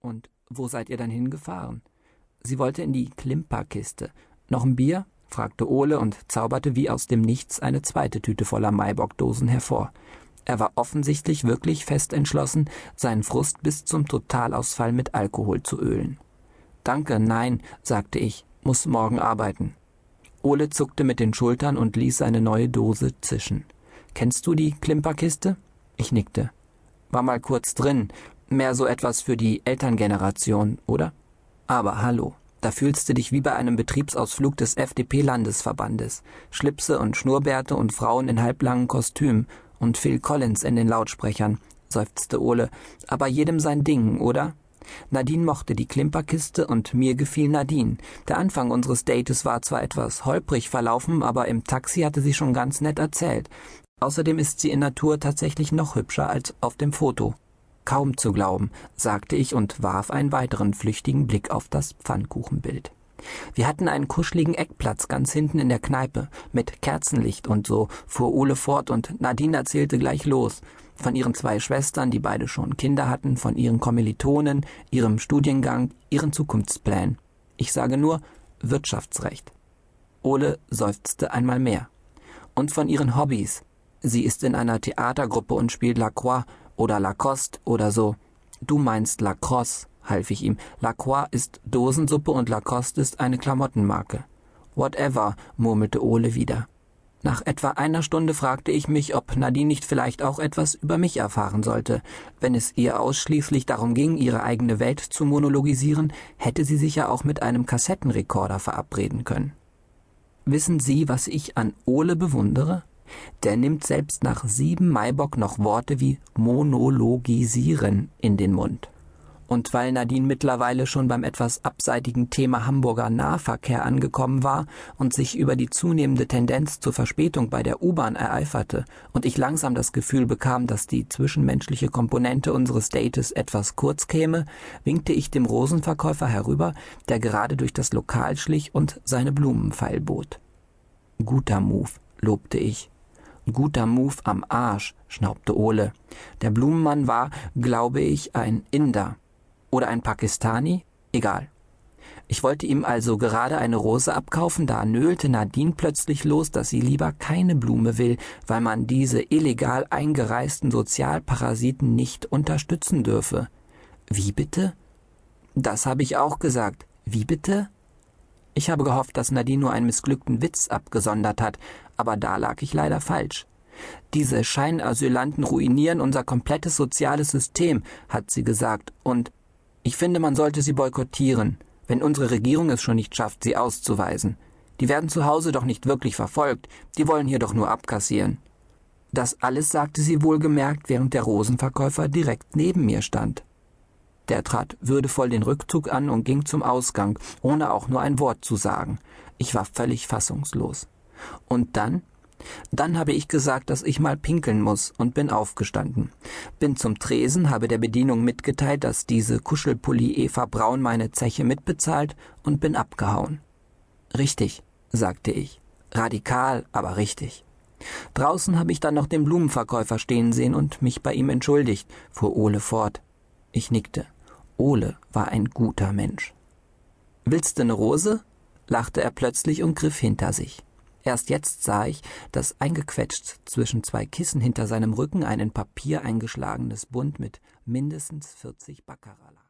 Und wo seid ihr dann hingefahren? Sie wollte in die Klimperkiste. Noch ein Bier? fragte Ole und zauberte wie aus dem Nichts eine zweite Tüte voller Maibockdosen hervor. Er war offensichtlich wirklich fest entschlossen, seinen Frust bis zum Totalausfall mit Alkohol zu ölen. Danke, nein, sagte ich, muss morgen arbeiten. Ole zuckte mit den Schultern und ließ seine neue Dose zischen. Kennst du die Klimperkiste? Ich nickte. War mal kurz drin, mehr so etwas für die Elterngeneration, oder? Aber hallo, da fühlst du dich wie bei einem Betriebsausflug des FDP-Landesverbandes. Schlipse und Schnurrbärte und Frauen in halblangen Kostümen und Phil Collins in den Lautsprechern, seufzte Ole. Aber jedem sein Ding, oder? Nadine mochte die Klimperkiste und mir gefiel Nadine. Der Anfang unseres Dates war zwar etwas holprig verlaufen, aber im Taxi hatte sie schon ganz nett erzählt. Außerdem ist sie in Natur tatsächlich noch hübscher als auf dem Foto. Kaum zu glauben, sagte ich und warf einen weiteren flüchtigen Blick auf das Pfannkuchenbild. Wir hatten einen kuscheligen Eckplatz ganz hinten in der Kneipe, mit Kerzenlicht und so, fuhr Ole fort und Nadine erzählte gleich los. Von ihren zwei Schwestern, die beide schon Kinder hatten, von ihren Kommilitonen, ihrem Studiengang, ihren Zukunftsplänen. Ich sage nur Wirtschaftsrecht. Ole seufzte einmal mehr. Und von ihren Hobbys. Sie ist in einer Theatergruppe und spielt Lacroix oder Lacoste oder so. Du meinst Lacrosse, half ich ihm. Lacroix ist Dosensuppe und Lacoste ist eine Klamottenmarke. Whatever, murmelte Ole wieder. Nach etwa einer Stunde fragte ich mich, ob Nadine nicht vielleicht auch etwas über mich erfahren sollte. Wenn es ihr ausschließlich darum ging, ihre eigene Welt zu monologisieren, hätte sie sich ja auch mit einem Kassettenrekorder verabreden können. Wissen Sie, was ich an Ole bewundere? Der nimmt selbst nach sieben Maibock noch Worte wie monologisieren in den Mund. Und weil Nadine mittlerweile schon beim etwas abseitigen Thema Hamburger Nahverkehr angekommen war und sich über die zunehmende Tendenz zur Verspätung bei der U-Bahn ereiferte und ich langsam das Gefühl bekam, dass die zwischenmenschliche Komponente unseres Dates etwas kurz käme, winkte ich dem Rosenverkäufer herüber, der gerade durch das Lokal schlich und seine Blumen feilbot. Guter Move, lobte ich. Guter Move am Arsch, schnaubte Ole. Der Blumenmann war, glaube ich, ein Inder. Oder ein Pakistani? Egal. Ich wollte ihm also gerade eine Rose abkaufen, da nölte Nadine plötzlich los, dass sie lieber keine Blume will, weil man diese illegal eingereisten Sozialparasiten nicht unterstützen dürfe. Wie bitte? Das habe ich auch gesagt. Wie bitte? Ich habe gehofft, dass Nadine nur einen missglückten Witz abgesondert hat, aber da lag ich leider falsch. Diese Scheinasylanten ruinieren unser komplettes soziales System, hat sie gesagt, und ich finde, man sollte sie boykottieren, wenn unsere Regierung es schon nicht schafft, sie auszuweisen. Die werden zu Hause doch nicht wirklich verfolgt, die wollen hier doch nur abkassieren. Das alles sagte sie wohlgemerkt, während der Rosenverkäufer direkt neben mir stand. Der trat würdevoll den Rückzug an und ging zum Ausgang, ohne auch nur ein Wort zu sagen. Ich war völlig fassungslos. Und dann? Dann habe ich gesagt, dass ich mal pinkeln muss und bin aufgestanden. Bin zum Tresen, habe der Bedienung mitgeteilt, dass diese Kuschelpulli Eva Braun meine Zeche mitbezahlt und bin abgehauen. Richtig, sagte ich. Radikal, aber richtig. Draußen habe ich dann noch den Blumenverkäufer stehen sehen und mich bei ihm entschuldigt, fuhr Ole fort. Ich nickte. Ole war ein guter Mensch. Willst du ne Rose? lachte er plötzlich und griff hinter sich. Erst jetzt sah ich, dass eingequetscht zwischen zwei Kissen hinter seinem Rücken ein in Papier eingeschlagenes Bund mit mindestens vierzig Baccarat lag.